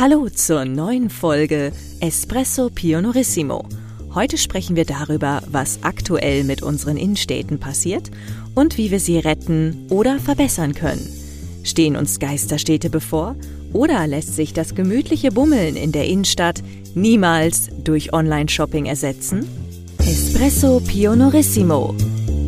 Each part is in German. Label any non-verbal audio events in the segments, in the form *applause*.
Hallo zur neuen Folge Espresso Pionorissimo. Heute sprechen wir darüber, was aktuell mit unseren Innenstädten passiert und wie wir sie retten oder verbessern können. Stehen uns Geisterstädte bevor oder lässt sich das gemütliche Bummeln in der Innenstadt niemals durch Online-Shopping ersetzen? Espresso Pionorissimo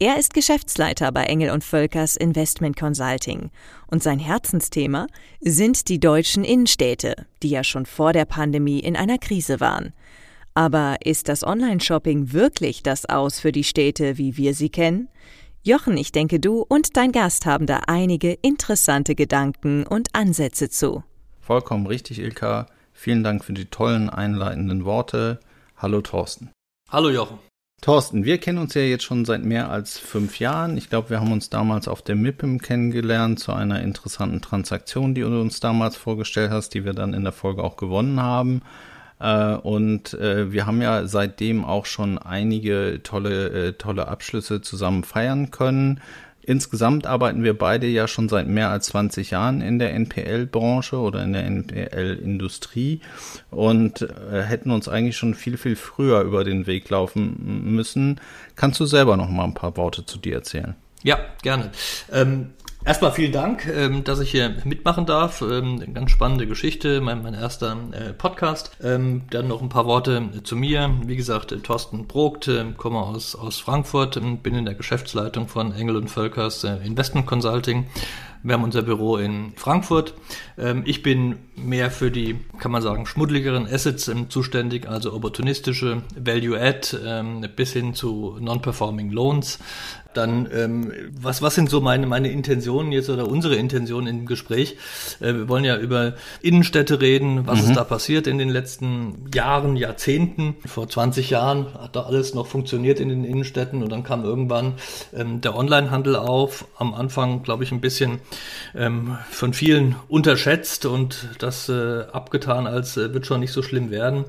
Er ist Geschäftsleiter bei Engel und Völkers Investment Consulting und sein Herzensthema sind die deutschen Innenstädte, die ja schon vor der Pandemie in einer Krise waren. Aber ist das Online-Shopping wirklich das Aus für die Städte, wie wir sie kennen? Jochen, ich denke, du und dein Gast haben da einige interessante Gedanken und Ansätze zu. Vollkommen richtig, Ilka. Vielen Dank für die tollen einleitenden Worte. Hallo Thorsten. Hallo Jochen. Thorsten, wir kennen uns ja jetzt schon seit mehr als fünf Jahren. Ich glaube, wir haben uns damals auf der MIPIM kennengelernt zu einer interessanten Transaktion, die du uns damals vorgestellt hast, die wir dann in der Folge auch gewonnen haben. Äh, und äh, wir haben ja seitdem auch schon einige tolle, äh, tolle Abschlüsse zusammen feiern können. Insgesamt arbeiten wir beide ja schon seit mehr als 20 Jahren in der NPL-Branche oder in der NPL-Industrie und äh, hätten uns eigentlich schon viel, viel früher über den Weg laufen müssen. Kannst du selber noch mal ein paar Worte zu dir erzählen? Ja, gerne. Ähm, Erstmal vielen Dank, ähm, dass ich hier mitmachen darf. Ähm, ganz spannende Geschichte, mein, mein erster äh, Podcast. Ähm, dann noch ein paar Worte zu mir. Wie gesagt, äh, Thorsten Brogt, komme aus, aus Frankfurt, bin in der Geschäftsleitung von Engel und Völkers äh, Investment Consulting. Wir haben unser Büro in Frankfurt. Ich bin mehr für die, kann man sagen, schmuddeligeren Assets zuständig, also opportunistische Value-Add bis hin zu Non-Performing Loans. Dann, ähm, was, was sind so meine, meine Intentionen jetzt oder unsere Intentionen im Gespräch? Äh, wir wollen ja über Innenstädte reden, was mhm. ist da passiert in den letzten Jahren, Jahrzehnten. Vor 20 Jahren hat da alles noch funktioniert in den Innenstädten und dann kam irgendwann ähm, der Onlinehandel auf. Am Anfang, glaube ich, ein bisschen ähm, von vielen unterschätzt und das äh, abgetan, als äh, wird schon nicht so schlimm werden.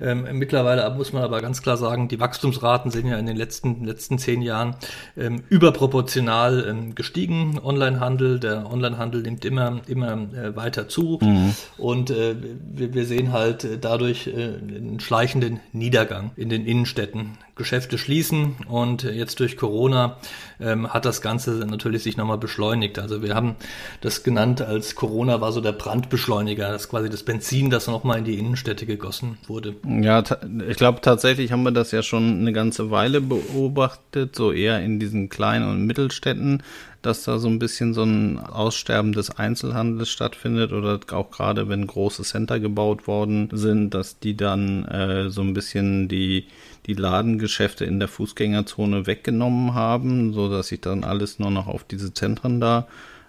Ähm, mittlerweile muss man aber ganz klar sagen, die Wachstumsraten sind ja in den letzten, letzten zehn Jahren ähm, überproportional ähm, gestiegen. Onlinehandel, der Onlinehandel nimmt immer, immer äh, weiter zu mhm. und äh, wir, wir, sehen halt äh, dadurch äh, einen schleichenden Niedergang in den Innenstädten. Geschäfte schließen und jetzt durch Corona ähm, hat das Ganze natürlich sich nochmal beschleunigt. Also wir haben das genannt als Corona war so der Brandbeschleuniger, das quasi das Benzin, das nochmal in die Innenstädte gegossen wurde. Ja, ich glaube tatsächlich haben wir das ja schon eine ganze Weile beobachtet, so eher in diesen kleinen und Mittelstädten, dass da so ein bisschen so ein Aussterben des Einzelhandels stattfindet oder auch gerade wenn große Center gebaut worden sind, dass die dann äh, so ein bisschen die die Ladengeschäfte in der Fußgängerzone weggenommen haben, so dass sich dann alles nur noch auf diese Zentren da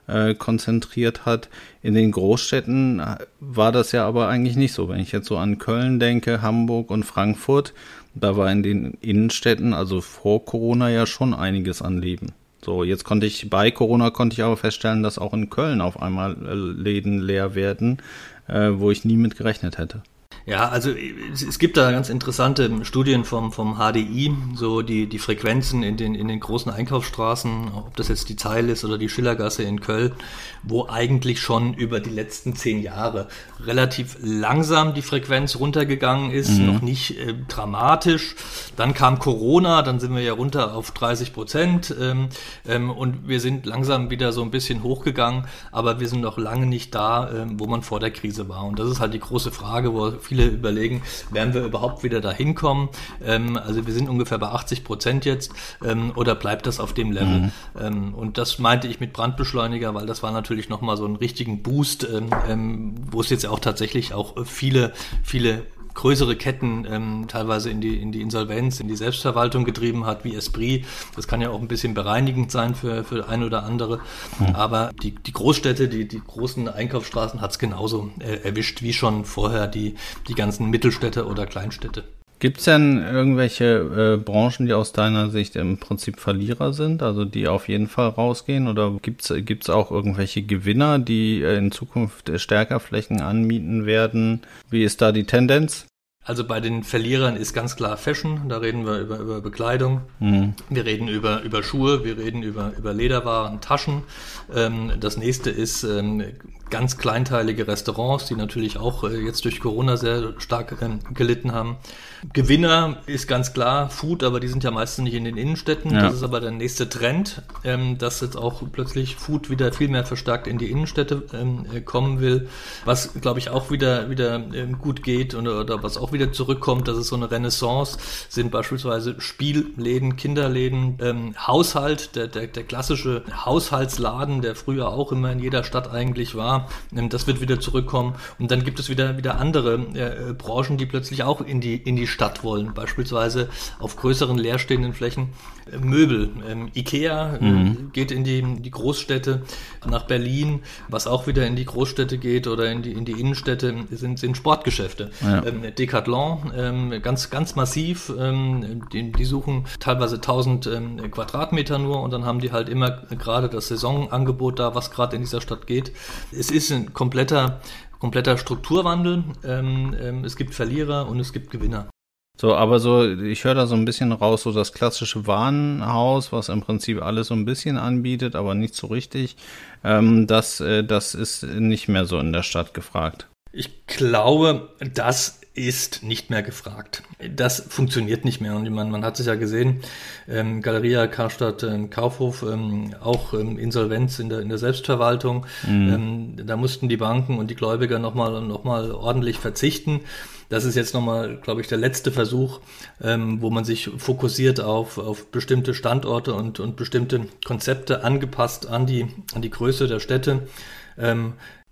äh, konzentriert hat. In den Großstädten äh, war das ja aber eigentlich nicht so. Wenn ich jetzt so an Köln denke, Hamburg und Frankfurt, da war in den Innenstädten, also vor Corona ja schon einiges an Leben. So, jetzt konnte ich, bei Corona konnte ich aber feststellen, dass auch in Köln auf einmal äh, Läden leer werden, äh, wo ich nie mit gerechnet hätte. Ja, also es gibt da ganz interessante Studien vom, vom HDI, so die, die Frequenzen in den, in den großen Einkaufsstraßen, ob das jetzt die Zeil ist oder die Schillergasse in Köln, wo eigentlich schon über die letzten zehn Jahre relativ langsam die Frequenz runtergegangen ist, mhm. noch nicht äh, dramatisch. Dann kam Corona, dann sind wir ja runter auf 30 Prozent ähm, ähm, und wir sind langsam wieder so ein bisschen hochgegangen, aber wir sind noch lange nicht da, ähm, wo man vor der Krise war. Und das ist halt die große Frage, wo viele viele überlegen, werden wir überhaupt wieder dahin kommen? Ähm, also wir sind ungefähr bei 80 Prozent jetzt ähm, oder bleibt das auf dem Level? Mhm. Ähm, und das meinte ich mit Brandbeschleuniger, weil das war natürlich nochmal so einen richtigen Boost, ähm, ähm, wo es jetzt auch tatsächlich auch viele, viele größere Ketten ähm, teilweise in die, in die Insolvenz, in die Selbstverwaltung getrieben hat, wie Esprit. Das kann ja auch ein bisschen bereinigend sein für, für ein oder andere. Mhm. Aber die, die Großstädte, die, die großen Einkaufsstraßen hat es genauso äh, erwischt wie schon vorher die, die ganzen Mittelstädte oder Kleinstädte. Gibt es denn irgendwelche äh, Branchen, die aus deiner Sicht im Prinzip Verlierer sind, also die auf jeden Fall rausgehen? Oder gibt es auch irgendwelche Gewinner, die äh, in Zukunft stärker Flächen anmieten werden? Wie ist da die Tendenz? Also bei den Verlierern ist ganz klar Fashion, da reden wir über, über Bekleidung, mhm. wir reden über, über Schuhe, wir reden über, über Lederwaren, Taschen. Ähm, das nächste ist ähm, ganz kleinteilige Restaurants, die natürlich auch äh, jetzt durch Corona sehr stark ähm, gelitten haben. Gewinner ist ganz klar Food, aber die sind ja meistens nicht in den Innenstädten. Ja. Das ist aber der nächste Trend, ähm, dass jetzt auch plötzlich Food wieder viel mehr verstärkt in die Innenstädte ähm, äh, kommen will. Was, glaube ich, auch wieder, wieder ähm, gut geht oder, oder was auch wieder zurückkommt, das ist so eine Renaissance, sind beispielsweise Spielläden, Kinderläden, ähm, Haushalt, der, der, der klassische Haushaltsladen, der früher auch immer in jeder Stadt eigentlich war ähm, das wird wieder zurückkommen. Und dann gibt es wieder, wieder andere äh, Branchen, die plötzlich auch in die, in die Stadt wollen. Beispielsweise auf größeren leerstehenden Flächen äh, Möbel. Ähm, Ikea äh, mhm. geht in die, die Großstädte, nach Berlin, was auch wieder in die Großstädte geht oder in die, in die Innenstädte, sind, sind Sportgeschäfte. Ja. Ähm, Decathlon, ähm, ganz, ganz massiv, ähm, die, die suchen teilweise 1000 ähm, Quadratmeter nur und dann haben die halt immer gerade das Saisonangebot da, was gerade in dieser Stadt geht es ist ein kompletter, kompletter Strukturwandel. Ähm, ähm, es gibt Verlierer und es gibt Gewinner. So, aber so, ich höre da so ein bisschen raus, so das klassische Warenhaus, was im Prinzip alles so ein bisschen anbietet, aber nicht so richtig. Ähm, das, äh, das ist nicht mehr so in der Stadt gefragt. Ich glaube, das ist nicht mehr gefragt. Das funktioniert nicht mehr. Und man, man hat es ja gesehen, ähm, Galeria, Karstadt, ähm, Kaufhof, ähm, auch ähm, Insolvenz in der, in der Selbstverwaltung. Mhm. Ähm, da mussten die Banken und die Gläubiger nochmal noch mal ordentlich verzichten. Das ist jetzt nochmal, glaube ich, der letzte Versuch, ähm, wo man sich fokussiert auf, auf bestimmte Standorte und, und bestimmte Konzepte angepasst an die, an die Größe der Städte.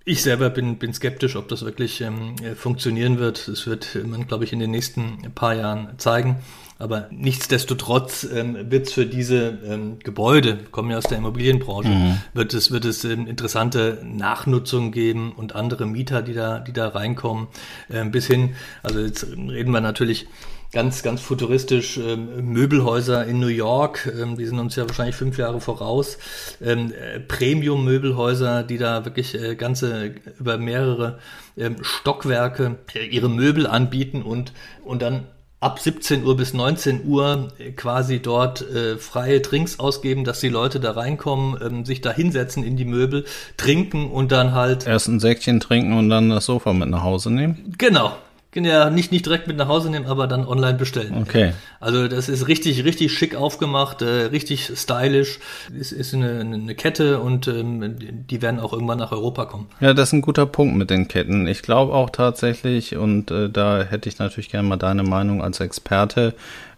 Ich selber bin, bin skeptisch, ob das wirklich ähm, funktionieren wird. Das wird man, glaube ich, in den nächsten paar Jahren zeigen. Aber nichtsdestotrotz ähm, wird es für diese ähm, Gebäude, kommen ja aus der Immobilienbranche, mhm. wird es, wird es ähm, interessante Nachnutzung geben und andere Mieter, die da, die da reinkommen, ähm, bis hin, also jetzt reden wir natürlich ganz, ganz futuristisch ähm, Möbelhäuser in New York, ähm, die sind uns ja wahrscheinlich fünf Jahre voraus, ähm, äh, Premium-Möbelhäuser, die da wirklich äh, ganze über mehrere ähm, Stockwerke äh, ihre Möbel anbieten und, und dann ab 17 Uhr bis 19 Uhr äh, quasi dort äh, freie Drinks ausgeben, dass die Leute da reinkommen, ähm, sich da hinsetzen in die Möbel, trinken und dann halt. Erst ein Säckchen trinken und dann das Sofa mit nach Hause nehmen? Genau, ja, nicht, nicht direkt mit nach Hause nehmen, aber dann online bestellen. Okay. Also das ist richtig, richtig schick aufgemacht, äh, richtig stylisch. Es ist eine, eine Kette und ähm, die werden auch irgendwann nach Europa kommen. Ja, das ist ein guter Punkt mit den Ketten. Ich glaube auch tatsächlich, und äh, da hätte ich natürlich gerne mal deine Meinung als Experte.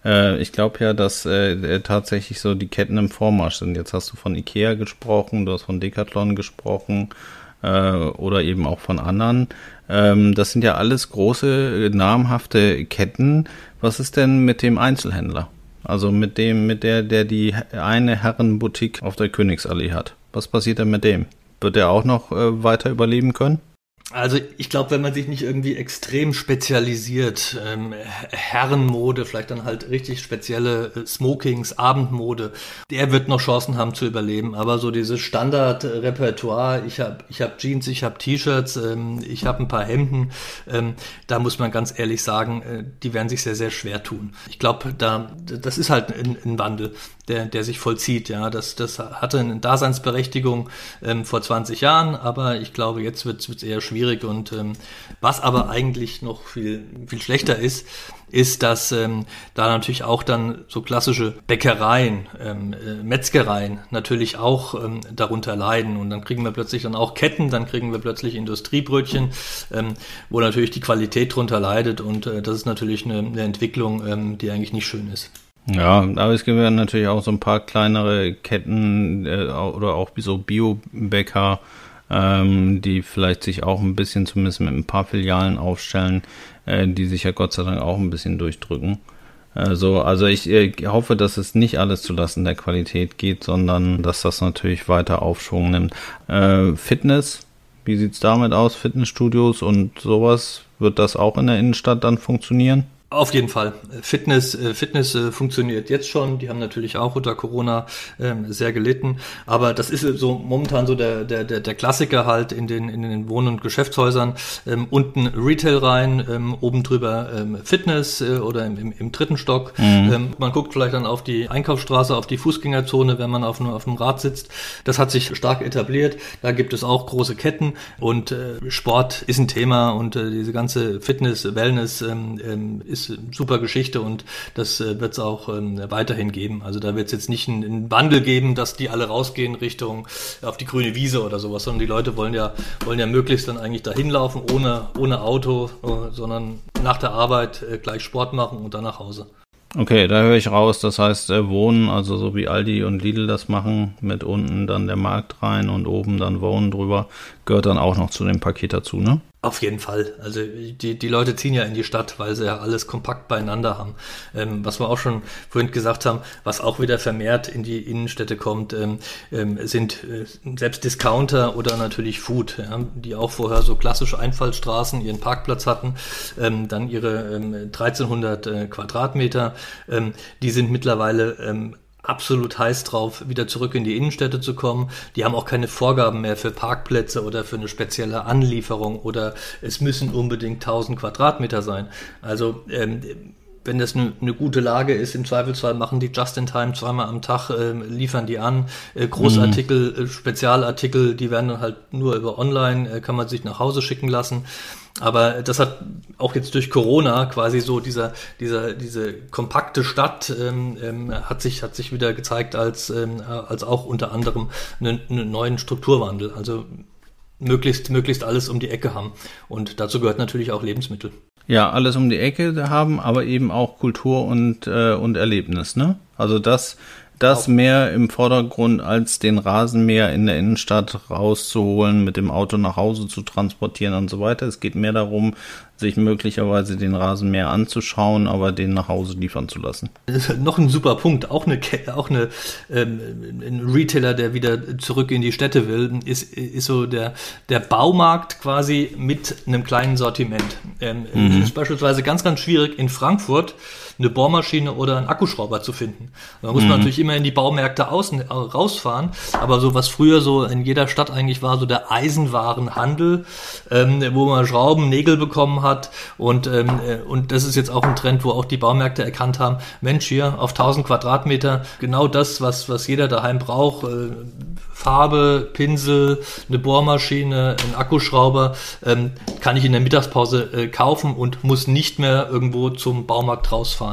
Äh, ich glaube ja, dass äh, tatsächlich so die Ketten im Vormarsch sind. Jetzt hast du von Ikea gesprochen, du hast von Decathlon gesprochen äh, oder eben auch von anderen. Ähm, das sind ja alles große, namhafte Ketten. Was ist denn mit dem Einzelhändler? Also mit dem, mit der, der die eine Herrenboutique auf der Königsallee hat. Was passiert denn mit dem? Wird er auch noch äh, weiter überleben können? Also ich glaube, wenn man sich nicht irgendwie extrem spezialisiert, ähm, Herrenmode, vielleicht dann halt richtig spezielle äh, Smokings, Abendmode, der wird noch Chancen haben zu überleben. Aber so dieses Standardrepertoire, ich habe ich hab Jeans, ich habe T-Shirts, ähm, ich habe ein paar Hemden, ähm, da muss man ganz ehrlich sagen, äh, die werden sich sehr, sehr schwer tun. Ich glaube, da das ist halt ein, ein Wandel der, der sich vollzieht. Ja, das, das hatte eine Daseinsberechtigung ähm, vor 20 Jahren, aber ich glaube, jetzt wird es eher schwierig. Und ähm, was aber eigentlich noch viel, viel schlechter ist, ist, dass ähm, da natürlich auch dann so klassische Bäckereien, ähm, äh, Metzgereien natürlich auch ähm, darunter leiden. Und dann kriegen wir plötzlich dann auch Ketten, dann kriegen wir plötzlich Industriebrötchen, ähm, wo natürlich die Qualität drunter leidet. Und äh, das ist natürlich eine, eine Entwicklung, ähm, die eigentlich nicht schön ist. Ja, aber es gibt ja natürlich auch so ein paar kleinere Ketten äh, oder auch so Biobäcker, ähm, die vielleicht sich auch ein bisschen zumindest mit ein paar Filialen aufstellen, äh, die sich ja Gott sei Dank auch ein bisschen durchdrücken. Also, also ich äh, hoffe, dass es nicht alles zulasten der Qualität geht, sondern dass das natürlich weiter Aufschwung nimmt. Äh, Fitness, wie sieht's damit aus? Fitnessstudios und sowas, wird das auch in der Innenstadt dann funktionieren? Auf jeden Fall. Fitness, äh, Fitness äh, funktioniert jetzt schon. Die haben natürlich auch unter Corona ähm, sehr gelitten. Aber das ist so momentan so der, der, der, der Klassiker halt in den, in den Wohn- und Geschäftshäusern. Ähm, unten Retail rein, ähm, oben drüber Fitness äh, oder im, im, dritten Stock. Mhm. Man guckt vielleicht dann auf die Einkaufsstraße, auf die Fußgängerzone, wenn man auf, auf dem Rad sitzt. Das hat sich stark etabliert. Da gibt es auch große Ketten und Sport ist ein Thema und diese ganze Fitness, Wellness ähm ist super Geschichte und das äh, wird es auch ähm, weiterhin geben. Also da wird es jetzt nicht einen Wandel geben, dass die alle rausgehen Richtung äh, auf die grüne Wiese oder sowas, sondern die Leute wollen ja, wollen ja möglichst dann eigentlich dahin laufen, ohne, ohne Auto, äh, sondern nach der Arbeit äh, gleich Sport machen und dann nach Hause. Okay, da höre ich raus, das heißt äh, Wohnen, also so wie Aldi und Lidl das machen, mit unten dann der Markt rein und oben dann Wohnen drüber, gehört dann auch noch zu dem Paket dazu, ne? Auf jeden Fall. Also die, die Leute ziehen ja in die Stadt, weil sie ja alles kompakt beieinander haben. Ähm, was wir auch schon vorhin gesagt haben, was auch wieder vermehrt in die Innenstädte kommt, ähm, ähm, sind äh, selbst Discounter oder natürlich Food, ja, die auch vorher so klassische Einfallstraßen ihren Parkplatz hatten, ähm, dann ihre 1300 ähm, äh, Quadratmeter, ähm, die sind mittlerweile absolut heiß drauf, wieder zurück in die Innenstädte zu kommen. Die haben auch keine Vorgaben mehr für Parkplätze oder für eine spezielle Anlieferung oder es müssen unbedingt 1000 Quadratmeter sein. Also ähm, wenn das eine, eine gute Lage ist, im Zweifelsfall machen die just in time zweimal am Tag, äh, liefern die an. Äh, Großartikel, mhm. äh, Spezialartikel, die werden dann halt nur über online, äh, kann man sich nach Hause schicken lassen. Aber das hat auch jetzt durch Corona quasi so dieser, dieser, diese kompakte Stadt ähm, ähm, hat sich, hat sich wieder gezeigt als, ähm, als auch unter anderem einen, einen neuen Strukturwandel. Also möglichst, möglichst alles um die Ecke haben. Und dazu gehört natürlich auch Lebensmittel. Ja, alles um die Ecke haben, aber eben auch Kultur und, äh, und Erlebnis, ne? Also das, das mehr im Vordergrund als den Rasenmäher in der Innenstadt rauszuholen, mit dem Auto nach Hause zu transportieren und so weiter. Es geht mehr darum, sich möglicherweise den Rasenmäher anzuschauen, aber den nach Hause liefern zu lassen. Noch ein super Punkt, auch eine, auch eine ähm, ein Retailer, der wieder zurück in die Städte will, ist, ist so der, der Baumarkt quasi mit einem kleinen Sortiment. Ähm, mhm. ist beispielsweise ganz, ganz schwierig in Frankfurt eine Bohrmaschine oder einen Akkuschrauber zu finden. Da muss man mhm. natürlich immer in die Baumärkte außen, äh, rausfahren, aber so was früher so in jeder Stadt eigentlich war, so der Eisenwarenhandel, ähm, wo man Schrauben, Nägel bekommen hat und, ähm, äh, und das ist jetzt auch ein Trend, wo auch die Baumärkte erkannt haben, Mensch, hier auf 1000 Quadratmeter, genau das, was, was jeder daheim braucht, äh, Farbe, Pinsel, eine Bohrmaschine, ein Akkuschrauber, ähm, kann ich in der Mittagspause äh, kaufen und muss nicht mehr irgendwo zum Baumarkt rausfahren.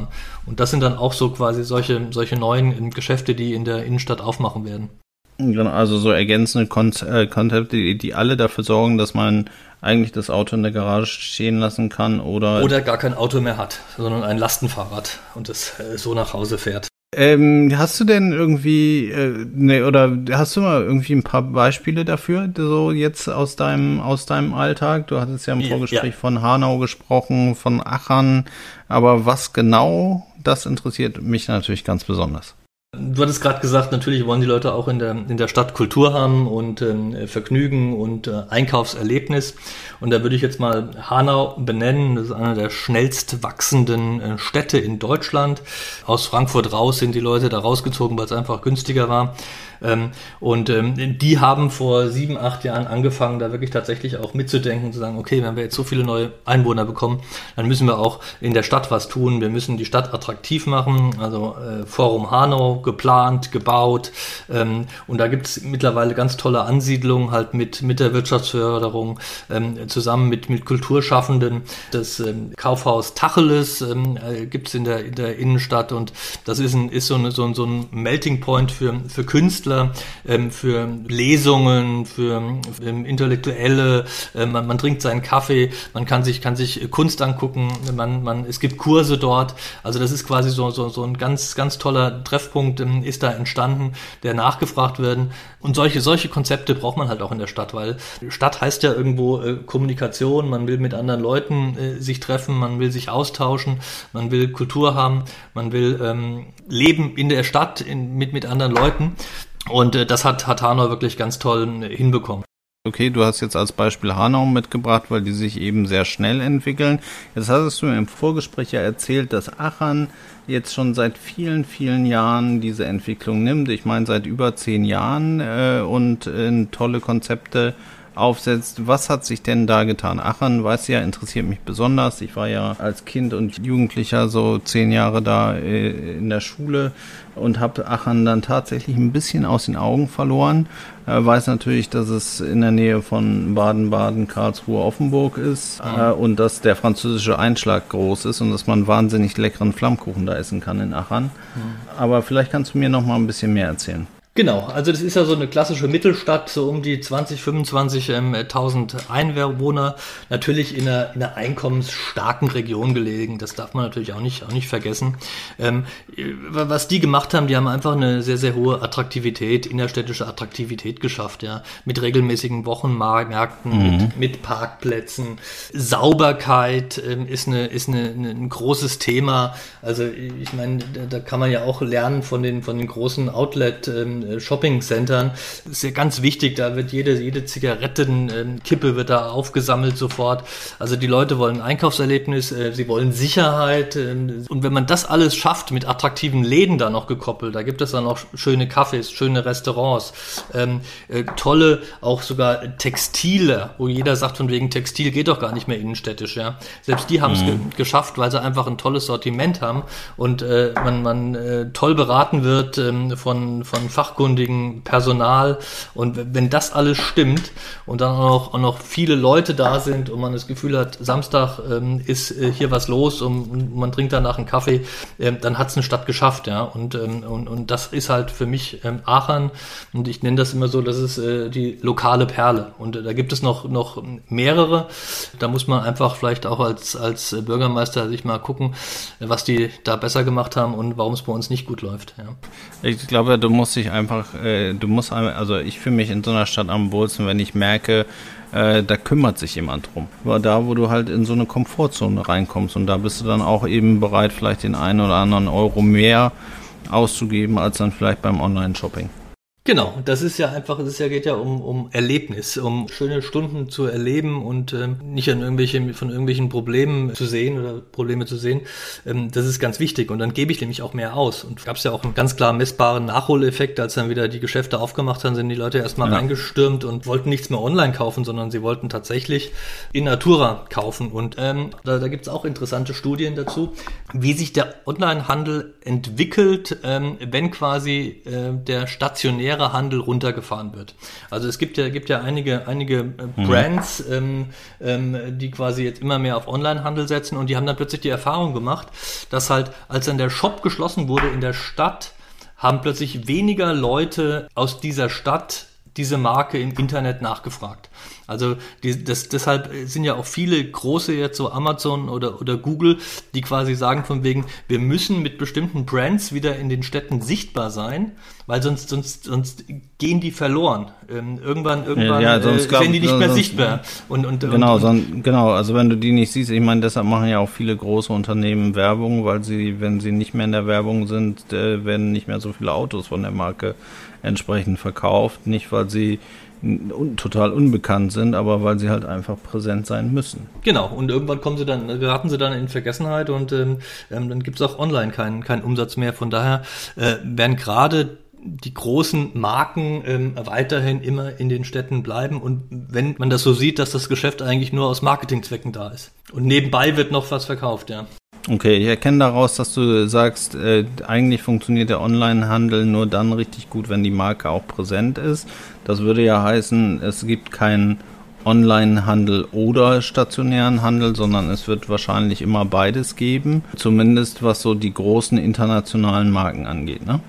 Und das sind dann auch so quasi solche, solche neuen ähm, Geschäfte, die in der Innenstadt aufmachen werden. Genau, also so ergänzende äh, Konzepte, die, die alle dafür sorgen, dass man eigentlich das Auto in der Garage stehen lassen kann oder. Oder gar kein Auto mehr hat, sondern ein Lastenfahrrad und es äh, so nach Hause fährt. Ähm, hast du denn irgendwie, äh, ne, oder hast du mal irgendwie ein paar Beispiele dafür, so jetzt aus deinem, aus deinem Alltag? Du hattest ja im Vorgespräch ja. von Hanau gesprochen, von Achern, aber was genau, das interessiert mich natürlich ganz besonders. Du hattest gerade gesagt, natürlich wollen die Leute auch in der, in der Stadt Kultur haben und ähm, Vergnügen und äh, Einkaufserlebnis. Und da würde ich jetzt mal Hanau benennen. Das ist eine der schnellst wachsenden äh, Städte in Deutschland. Aus Frankfurt raus sind die Leute da rausgezogen, weil es einfach günstiger war. Ähm, und ähm, die haben vor sieben, acht Jahren angefangen, da wirklich tatsächlich auch mitzudenken, zu sagen, okay, wenn wir jetzt so viele neue Einwohner bekommen, dann müssen wir auch in der Stadt was tun. Wir müssen die Stadt attraktiv machen. Also äh, Forum Hanau geplant, gebaut. Ähm, und da gibt es mittlerweile ganz tolle Ansiedlungen halt mit, mit der Wirtschaftsförderung, ähm, zusammen mit, mit Kulturschaffenden. Das ähm, Kaufhaus Tacheles ähm, äh, gibt es in der, in der Innenstadt und das ist, ein, ist so, eine, so, so ein Melting Point für, für Künstler Künstler, ähm, für Lesungen, für ähm, Intellektuelle, äh, man, man trinkt seinen Kaffee, man kann sich, kann sich Kunst angucken, man, man, es gibt Kurse dort. Also das ist quasi so, so, so ein ganz, ganz toller Treffpunkt ähm, ist da entstanden, der nachgefragt werden. Und solche, solche Konzepte braucht man halt auch in der Stadt, weil Stadt heißt ja irgendwo äh, Kommunikation, man will mit anderen Leuten äh, sich treffen, man will sich austauschen, man will Kultur haben, man will ähm, leben in der Stadt in, mit, mit anderen Leuten. Und äh, das hat, hat Hanau wirklich ganz toll äh, hinbekommen. Okay, du hast jetzt als Beispiel Hanau mitgebracht, weil die sich eben sehr schnell entwickeln. Jetzt hast du mir im Vorgespräch ja erzählt, dass Aachen jetzt schon seit vielen, vielen Jahren diese Entwicklung nimmt. Ich meine seit über zehn Jahren äh, und äh, tolle Konzepte aufsetzt. Was hat sich denn da getan? Aachen, weiß ja, interessiert mich besonders. Ich war ja als Kind und Jugendlicher so zehn Jahre da äh, in der Schule und habe Aachen dann tatsächlich ein bisschen aus den Augen verloren. Äh, weiß natürlich, dass es in der Nähe von Baden-Baden, Karlsruhe, Offenburg ist äh, und dass der französische Einschlag groß ist und dass man wahnsinnig leckeren Flammkuchen da essen kann in Aachen. Mhm. Aber vielleicht kannst du mir noch mal ein bisschen mehr erzählen. Genau, also das ist ja so eine klassische Mittelstadt, so um die 20, 25.000 ähm, Einwohner, natürlich in einer, in einer einkommensstarken Region gelegen, das darf man natürlich auch nicht, auch nicht vergessen. Ähm, was die gemacht haben, die haben einfach eine sehr, sehr hohe Attraktivität, innerstädtische Attraktivität geschafft, ja, mit regelmäßigen Wochenmärkten, mhm. mit, mit Parkplätzen. Sauberkeit ähm, ist, eine, ist eine, eine, ein großes Thema, also ich meine, da, da, kann man ja auch lernen von den, von den großen Outlet- ähm, äh, Shopping-Centern. ist ja ganz wichtig, da wird jede, jede Zigarettenkippe wird da aufgesammelt sofort. Also die Leute wollen Einkaufserlebnis, äh, sie wollen Sicherheit. Ähm, und wenn man das alles schafft, mit attraktiven Läden da noch gekoppelt, da gibt es dann auch schöne Cafés, schöne Restaurants, ähm, äh, tolle, auch sogar Textile, wo jeder sagt, von wegen Textil geht doch gar nicht mehr innenstädtisch, ja. Selbst die haben es mhm. ge geschafft, weil sie einfach ein tolles Sortiment haben und man, man toll beraten wird ähm, von, von Fach fachkundigen Personal. Und wenn das alles stimmt und dann auch noch, auch noch viele Leute da sind und man das Gefühl hat, Samstag ähm, ist äh, hier was los und, und, man trinkt danach einen Kaffee, äh, dann hat es eine Stadt geschafft. Ja? Und, ähm, und, und das ist halt für mich ähm, Aachen und ich nenne das immer so, das ist äh, die lokale Perle. Und äh, da gibt es noch, noch mehrere. Da muss man einfach vielleicht auch als, als Bürgermeister sich mal gucken, was die da besser gemacht haben und warum es bei uns nicht gut läuft. Ja. Ich glaube, du musst dich einfach einfach, äh, du musst, also ich fühle mich in so einer Stadt am wohlsten, wenn ich merke, äh, da kümmert sich jemand drum. Aber da, wo du halt in so eine Komfortzone reinkommst und da bist du dann auch eben bereit, vielleicht den einen oder anderen Euro mehr auszugeben, als dann vielleicht beim Online-Shopping. Genau, das ist ja einfach, es ja, geht ja um, um Erlebnis, um schöne Stunden zu erleben und ähm, nicht an irgendwelche, von irgendwelchen Problemen zu sehen oder Probleme zu sehen. Ähm, das ist ganz wichtig und dann gebe ich nämlich auch mehr aus. Und gab es ja auch einen ganz klar messbaren Nachholeffekt, als dann wieder die Geschäfte aufgemacht haben, sind die Leute erstmal ja. reingestürmt und wollten nichts mehr online kaufen, sondern sie wollten tatsächlich in Natura kaufen. Und ähm, da, da gibt es auch interessante Studien dazu, wie sich der Onlinehandel entwickelt, ähm, wenn quasi äh, der stationäre stationärer Handel runtergefahren wird. Also es gibt ja, gibt ja einige, einige äh, mhm. Brands, ähm, ähm, die quasi jetzt immer mehr auf Online-Handel setzen und die haben dann plötzlich die Erfahrung gemacht, dass halt, als dann der Shop geschlossen wurde in der Stadt, haben plötzlich weniger Leute aus dieser Stadt diese Marke im Internet nachgefragt. Also die, das, deshalb sind ja auch viele große jetzt so Amazon oder, oder Google, die quasi sagen von wegen, wir müssen mit bestimmten Brands wieder in den Städten sichtbar sein, weil sonst, sonst, sonst gehen die verloren. Ähm, irgendwann, irgendwann ja, sonst äh, glaub, sind die nicht mehr sonst, sichtbar. Und, und, genau, und, son, genau, also wenn du die nicht siehst, ich meine, deshalb machen ja auch viele große Unternehmen Werbung, weil sie, wenn sie nicht mehr in der Werbung sind, äh, werden nicht mehr so viele Autos von der Marke entsprechend verkauft. Nicht, weil sie total unbekannt sind, aber weil sie halt einfach präsent sein müssen. Genau, und irgendwann kommen sie dann, geraten sie dann in Vergessenheit und ähm, ähm dann gibt es auch online keinen keinen Umsatz mehr. Von daher äh, werden gerade die großen Marken ähm, weiterhin immer in den Städten bleiben und wenn man das so sieht, dass das Geschäft eigentlich nur aus Marketingzwecken da ist. Und nebenbei wird noch was verkauft, ja. Okay, ich erkenne daraus, dass du sagst, äh, eigentlich funktioniert der Onlinehandel nur dann richtig gut, wenn die Marke auch präsent ist. Das würde ja heißen, es gibt keinen Onlinehandel oder stationären Handel, sondern es wird wahrscheinlich immer beides geben. Zumindest was so die großen internationalen Marken angeht, ne?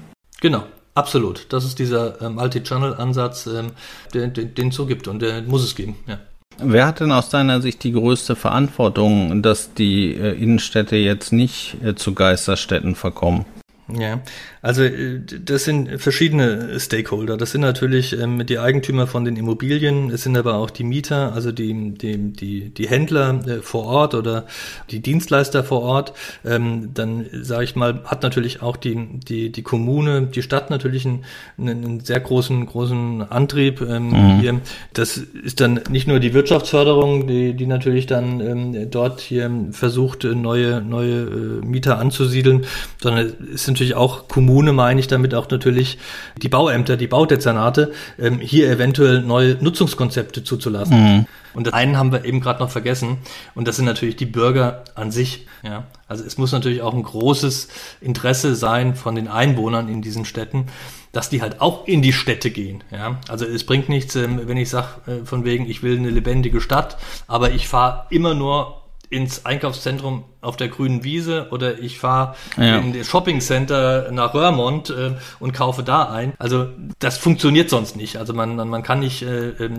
Genau. Absolut. Das ist dieser äh, Multi-Channel-Ansatz, ähm, den, den, den es so gibt und der muss es geben. Ja. Wer hat denn aus deiner Sicht die größte Verantwortung, dass die äh, Innenstädte jetzt nicht äh, zu Geisterstädten verkommen? Ja, also äh, das sind verschiedene Stakeholder. Das sind natürlich ähm, die Eigentümer von den Immobilien, es sind aber auch die Mieter, also die, die, die, die Händler äh, vor Ort oder die Dienstleister vor Ort. Ähm, dann sage ich mal, hat natürlich auch die, die, die Kommune, die Stadt natürlich einen, einen sehr großen, großen Antrieb ähm, mhm. hier. Das ist dann nicht nur die Wirtschaftsförderung, die, die natürlich dann ähm, dort hier versucht, neue, neue äh, Mieter anzusiedeln, sondern es sind natürlich auch Kommune, meine ich damit auch natürlich die Bauämter, die Baudezernate, ähm, hier eventuell neue Nutzungskonzepte zuzulassen. Mhm. Und das einen haben wir eben gerade noch vergessen, und das sind natürlich die Bürger an sich. Ja, also es muss natürlich auch ein großes Interesse sein von den Einwohnern in diesen Städten, dass die halt auch in die Städte gehen. Ja, also es bringt nichts, ähm, wenn ich sage äh, von wegen, ich will eine lebendige Stadt, aber ich fahre immer nur ins Einkaufszentrum auf der grünen Wiese oder ich fahre ja. in das Shopping Center nach Röhrmond äh, und kaufe da ein. Also das funktioniert sonst nicht. Also man, man, man kann nicht äh, äh,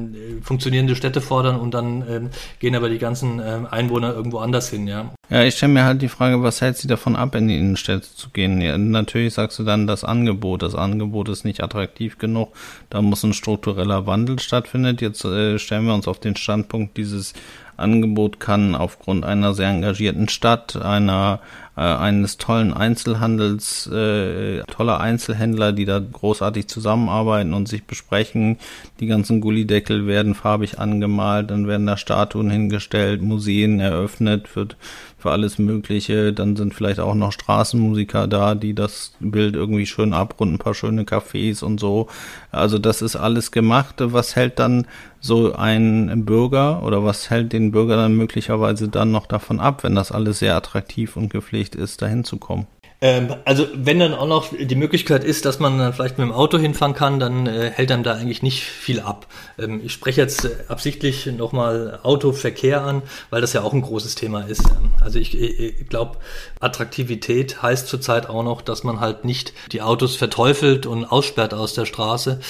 funktionierende Städte fordern und dann äh, gehen aber die ganzen äh, Einwohner irgendwo anders hin, ja. Ja, ich stelle mir halt die Frage, was hält sie davon ab, in die Innenstädte zu gehen? Ja, natürlich sagst du dann das Angebot. Das Angebot ist nicht attraktiv genug. Da muss ein struktureller Wandel stattfinden. Jetzt äh, stellen wir uns auf den Standpunkt dieses Angebot kann aufgrund einer sehr engagierten Stadt, einer äh, eines tollen Einzelhandels, äh, toller Einzelhändler, die da großartig zusammenarbeiten und sich besprechen. Die ganzen Gullideckel werden farbig angemalt, dann werden da Statuen hingestellt, Museen eröffnet, wird für alles Mögliche. Dann sind vielleicht auch noch Straßenmusiker da, die das Bild irgendwie schön abrunden, ein paar schöne Cafés und so. Also das ist alles gemacht. Was hält dann so ein Bürger oder was hält den Bürger dann möglicherweise dann noch davon ab, wenn das alles sehr attraktiv und gepflegt ist, dahin zu kommen? Ähm, also wenn dann auch noch die Möglichkeit ist, dass man dann vielleicht mit dem Auto hinfahren kann, dann äh, hält einem da eigentlich nicht viel ab. Ähm, ich spreche jetzt äh, absichtlich nochmal Autoverkehr an, weil das ja auch ein großes Thema ist. Also ich, ich glaube, Attraktivität heißt zurzeit auch noch, dass man halt nicht die Autos verteufelt und aussperrt aus der Straße,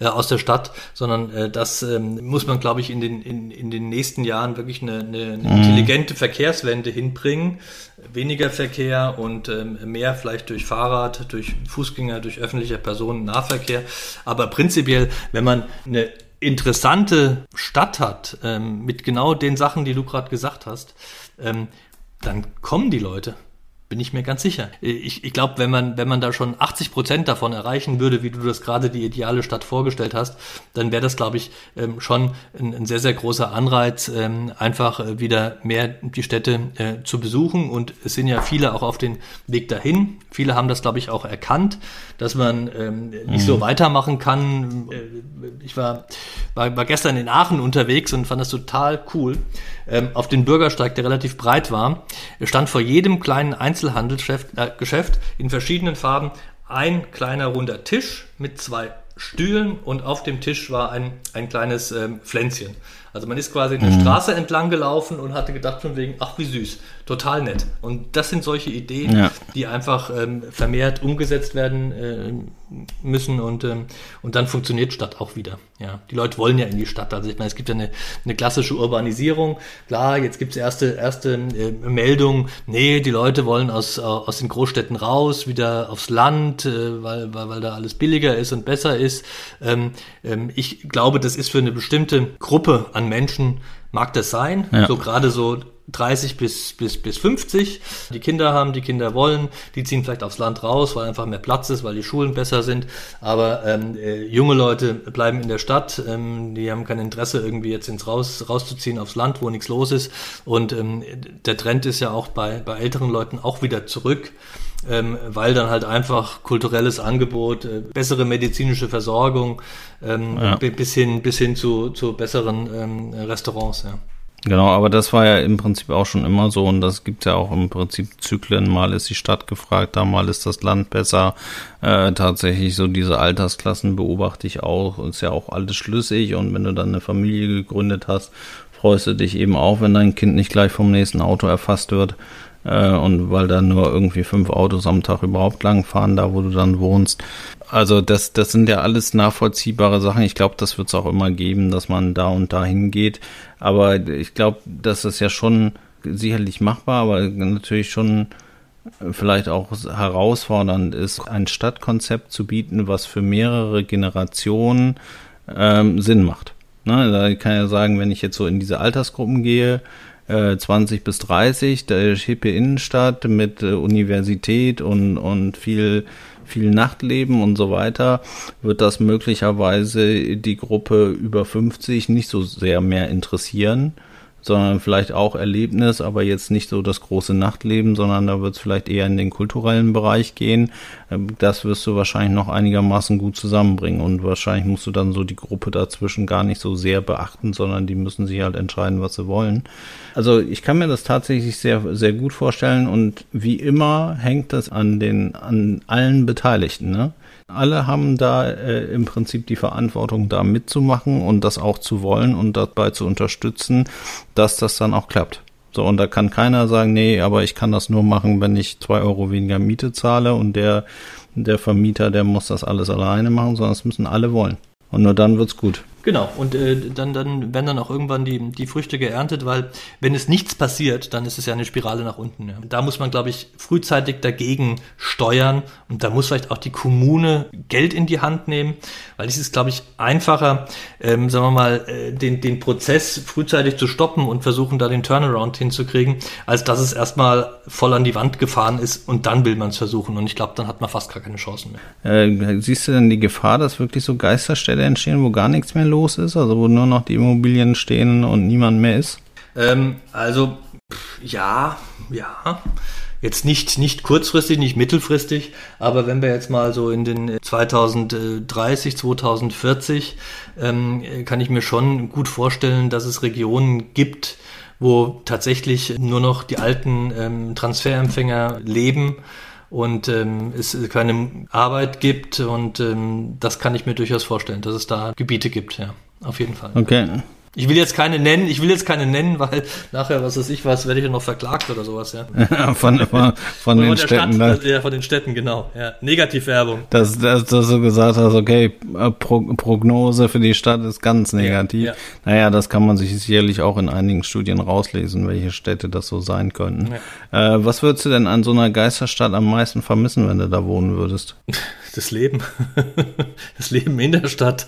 äh, aus der Stadt, sondern äh, das ähm, muss man, glaube ich, in den, in, in den nächsten Jahren wirklich eine, eine, eine mhm. intelligente Verkehrswende hinbringen. Weniger Verkehr und ähm, mehr vielleicht durch Fahrrad, durch Fußgänger, durch öffentlicher Personennahverkehr. Aber prinzipiell, wenn man eine interessante Stadt hat, ähm, mit genau den Sachen, die du gerade gesagt hast, ähm, dann kommen die Leute. Bin ich mir ganz sicher. Ich, ich glaube, wenn man, wenn man da schon 80 Prozent davon erreichen würde, wie du das gerade die ideale Stadt vorgestellt hast, dann wäre das, glaube ich, ähm, schon ein, ein, sehr, sehr großer Anreiz, ähm, einfach äh, wieder mehr die Städte äh, zu besuchen. Und es sind ja viele auch auf den Weg dahin. Viele haben das, glaube ich, auch erkannt, dass man ähm, nicht mhm. so weitermachen kann. Äh, ich war, war, war gestern in Aachen unterwegs und fand das total cool. Ähm, auf den Bürgersteig, der relativ breit war, stand vor jedem kleinen Einzelhandelsgeschäft äh, in verschiedenen Farben ein kleiner runder Tisch mit zwei Stühlen und auf dem Tisch war ein, ein kleines ähm, Pflänzchen. Also man ist quasi eine mhm. Straße entlang gelaufen und hatte gedacht von wegen, ach wie süß, total nett. Und das sind solche Ideen, ja. die einfach ähm, vermehrt umgesetzt werden äh, müssen und, ähm, und dann funktioniert Stadt auch wieder. Ja, die Leute wollen ja in die Stadt. Also ich meine, es gibt ja eine, eine klassische Urbanisierung. Klar, jetzt gibt es erste, erste äh, Meldungen, nee, die Leute wollen aus, aus den Großstädten raus, wieder aufs Land, äh, weil, weil, weil da alles billiger ist und besser ist. Ähm, ähm, ich glaube, das ist für eine bestimmte Gruppe an Menschen, mag das sein. Ja. So gerade so 30 bis, bis, bis 50, die Kinder haben, die Kinder wollen, die ziehen vielleicht aufs Land raus, weil einfach mehr Platz ist, weil die Schulen besser sind. Aber ähm, äh, junge Leute bleiben in der Stadt, ähm, die haben kein Interesse, irgendwie jetzt ins Raus, rauszuziehen aufs Land, wo nichts los ist. Und ähm, der Trend ist ja auch bei, bei älteren Leuten auch wieder zurück. Ähm, weil dann halt einfach kulturelles Angebot, äh, bessere medizinische Versorgung ähm, ja. bis hin bis hin zu, zu besseren ähm, Restaurants. Ja. Genau, aber das war ja im Prinzip auch schon immer so und das gibt ja auch im Prinzip Zyklen. Mal ist die Stadt gefragt, da mal ist das Land besser. Äh, tatsächlich so diese Altersklassen beobachte ich auch. Ist ja auch alles schlüssig und wenn du dann eine Familie gegründet hast, freust du dich eben auch, wenn dein Kind nicht gleich vom nächsten Auto erfasst wird. Äh, und weil da nur irgendwie fünf Autos am Tag überhaupt lang fahren, da wo du dann wohnst. Also das, das sind ja alles nachvollziehbare Sachen. Ich glaube, das wird es auch immer geben, dass man da und da hingeht. Aber ich glaube, das ist ja schon sicherlich machbar, aber natürlich schon vielleicht auch herausfordernd ist, ein Stadtkonzept zu bieten, was für mehrere Generationen ähm, Sinn macht. Ne, da kann ja sagen, wenn ich jetzt so in diese Altersgruppen gehe, 20 äh, bis 30, der hippe Innenstadt mit äh, Universität und, und viel, viel Nachtleben und so weiter, wird das möglicherweise die Gruppe über 50 nicht so sehr mehr interessieren sondern vielleicht auch Erlebnis, aber jetzt nicht so das große Nachtleben, sondern da wird es vielleicht eher in den kulturellen Bereich gehen. Ähm, das wirst du wahrscheinlich noch einigermaßen gut zusammenbringen und wahrscheinlich musst du dann so die Gruppe dazwischen gar nicht so sehr beachten, sondern die müssen sich halt entscheiden, was sie wollen. Also ich kann mir das tatsächlich sehr, sehr gut vorstellen und wie immer hängt das an den, an allen Beteiligten, ne? Alle haben da äh, im Prinzip die Verantwortung, da mitzumachen und das auch zu wollen und dabei zu unterstützen, dass das dann auch klappt. So, und da kann keiner sagen, nee, aber ich kann das nur machen, wenn ich zwei Euro weniger Miete zahle und der, der Vermieter, der muss das alles alleine machen, sondern es müssen alle wollen. Und nur dann wird's gut. Genau, und äh, dann, dann werden dann auch irgendwann die, die Früchte geerntet, weil wenn es nichts passiert, dann ist es ja eine Spirale nach unten. Ja. Da muss man, glaube ich, frühzeitig dagegen steuern und da muss vielleicht auch die Kommune Geld in die Hand nehmen, weil es ist, glaube ich, einfacher, ähm, sagen wir mal, äh, den, den Prozess frühzeitig zu stoppen und versuchen, da den Turnaround hinzukriegen, als dass es erstmal voll an die Wand gefahren ist und dann will man es versuchen. Und ich glaube, dann hat man fast gar keine Chancen mehr. Äh, siehst du denn die Gefahr, dass wirklich so Geisterstädte entstehen, wo gar nichts mehr los ist, also wo nur noch die Immobilien stehen und niemand mehr ist? Ähm, also ja, ja. Jetzt nicht, nicht kurzfristig, nicht mittelfristig, aber wenn wir jetzt mal so in den 2030, 2040, ähm, kann ich mir schon gut vorstellen, dass es Regionen gibt, wo tatsächlich nur noch die alten ähm, Transferempfänger leben und ähm, es keine Arbeit gibt und ähm, das kann ich mir durchaus vorstellen, dass es da Gebiete gibt, ja, auf jeden Fall. Okay. Ich will jetzt keine nennen, ich will jetzt keine nennen, weil nachher, was weiß ich was, werde ich ja noch verklagt oder sowas, ja. *laughs* von, von, von den Städten. Stadt, ja, von den Städten, genau. Ja. Negativwerbung. Dass, dass, dass du gesagt hast, okay, äh, Pro, Prognose für die Stadt ist ganz negativ. Ja, ja. Naja, das kann man sich sicherlich auch in einigen Studien rauslesen, welche Städte das so sein könnten. Ja. Äh, was würdest du denn an so einer Geisterstadt am meisten vermissen, wenn du da wohnen würdest? *laughs* das Leben. *laughs* das Leben in der Stadt.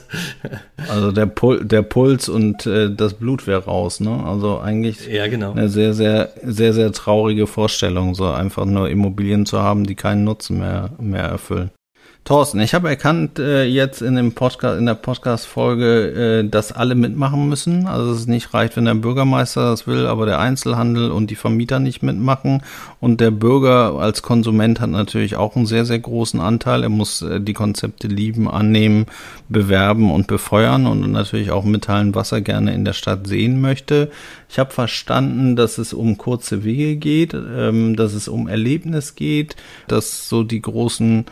Also der, Pul der Puls und äh, das Blut wäre raus, ne? Also eigentlich ja, genau. eine sehr, sehr, sehr, sehr traurige Vorstellung, so einfach nur Immobilien zu haben, die keinen Nutzen mehr, mehr erfüllen. Thorsten, ich habe erkannt äh, jetzt in dem Podcast, in der Podcast-Folge, äh, dass alle mitmachen müssen. Also es nicht reicht, wenn der Bürgermeister das will, aber der Einzelhandel und die Vermieter nicht mitmachen. Und der Bürger als Konsument hat natürlich auch einen sehr, sehr großen Anteil. Er muss äh, die Konzepte lieben, annehmen, bewerben und befeuern und natürlich auch mitteilen, was er gerne in der Stadt sehen möchte. Ich habe verstanden, dass es um kurze Wege geht, ähm, dass es um Erlebnis geht, dass so die großen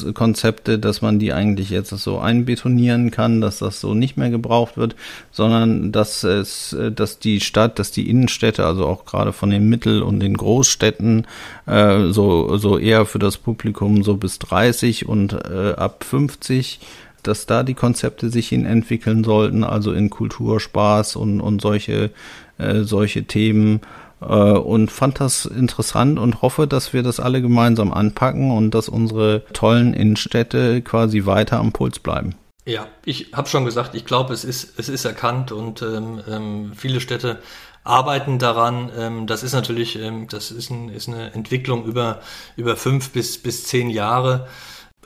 Warenhauskonzepte, dass man die eigentlich jetzt so einbetonieren kann, dass das so nicht mehr gebraucht wird, sondern dass es, äh, dass die Stadt, dass die Innenstädte, also auch gerade von den Mittel- und den Großstädten, äh, so, so eher für das Publikum so bis 30 und äh, ab 50 dass da die Konzepte sich hin entwickeln sollten, also in Kultur, Spaß und, und solche, äh, solche Themen. Äh, und fand das interessant und hoffe, dass wir das alle gemeinsam anpacken und dass unsere tollen Innenstädte quasi weiter am Puls bleiben. Ja, ich habe schon gesagt, ich glaube, es ist, es ist erkannt und ähm, ähm, viele Städte arbeiten daran. Ähm, das ist natürlich, ähm, das ist, ein, ist eine Entwicklung über, über fünf bis, bis zehn Jahre,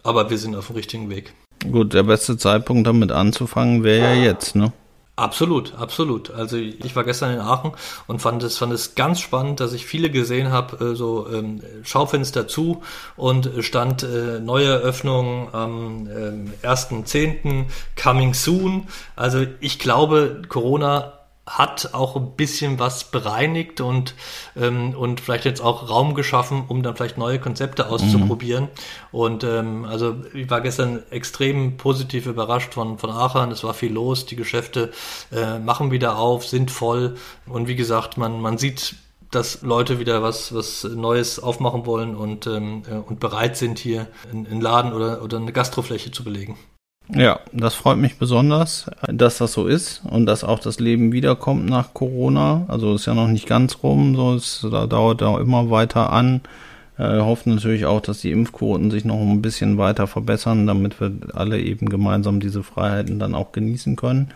aber wir sind auf dem richtigen Weg. Gut, der beste Zeitpunkt damit anzufangen wäre ja jetzt, ne? Absolut, absolut. Also ich war gestern in Aachen und fand es fand es ganz spannend, dass ich viele gesehen habe, äh, so ähm, Schaufenster zu und stand äh, neue Eröffnung am ähm, 1.10. Coming soon. Also ich glaube, Corona hat auch ein bisschen was bereinigt und, ähm, und vielleicht jetzt auch Raum geschaffen, um dann vielleicht neue Konzepte auszuprobieren. Mhm. Und ähm, also ich war gestern extrem positiv überrascht von, von Aachen. Es war viel los, die Geschäfte äh, machen wieder auf, sind voll. Und wie gesagt, man, man sieht dass Leute wieder was, was Neues aufmachen wollen und, ähm, äh, und bereit sind, hier einen Laden oder, oder eine Gastrofläche zu belegen. Ja, das freut mich besonders, dass das so ist und dass auch das Leben wiederkommt nach Corona. Also ist ja noch nicht ganz rum, so es da dauert auch immer weiter an. Wir hoffen natürlich auch, dass die Impfquoten sich noch ein bisschen weiter verbessern, damit wir alle eben gemeinsam diese Freiheiten dann auch genießen können.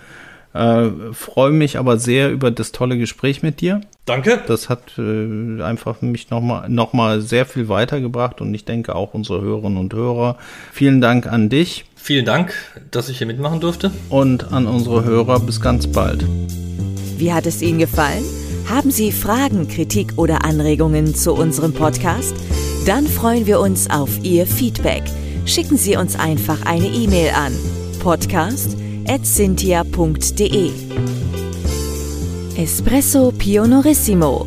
Äh, freue mich aber sehr über das tolle Gespräch mit dir. Danke. Das hat äh, einfach mich nochmal noch mal sehr viel weitergebracht und ich denke auch unsere Hörerinnen und Hörer. Vielen Dank an dich. Vielen Dank, dass ich hier mitmachen durfte. Und an unsere Hörer bis ganz bald. Wie hat es Ihnen gefallen? Haben Sie Fragen, Kritik oder Anregungen zu unserem Podcast? Dann freuen wir uns auf Ihr Feedback. Schicken Sie uns einfach eine E-Mail an podcast.cynthia.de Espresso Pionorissimo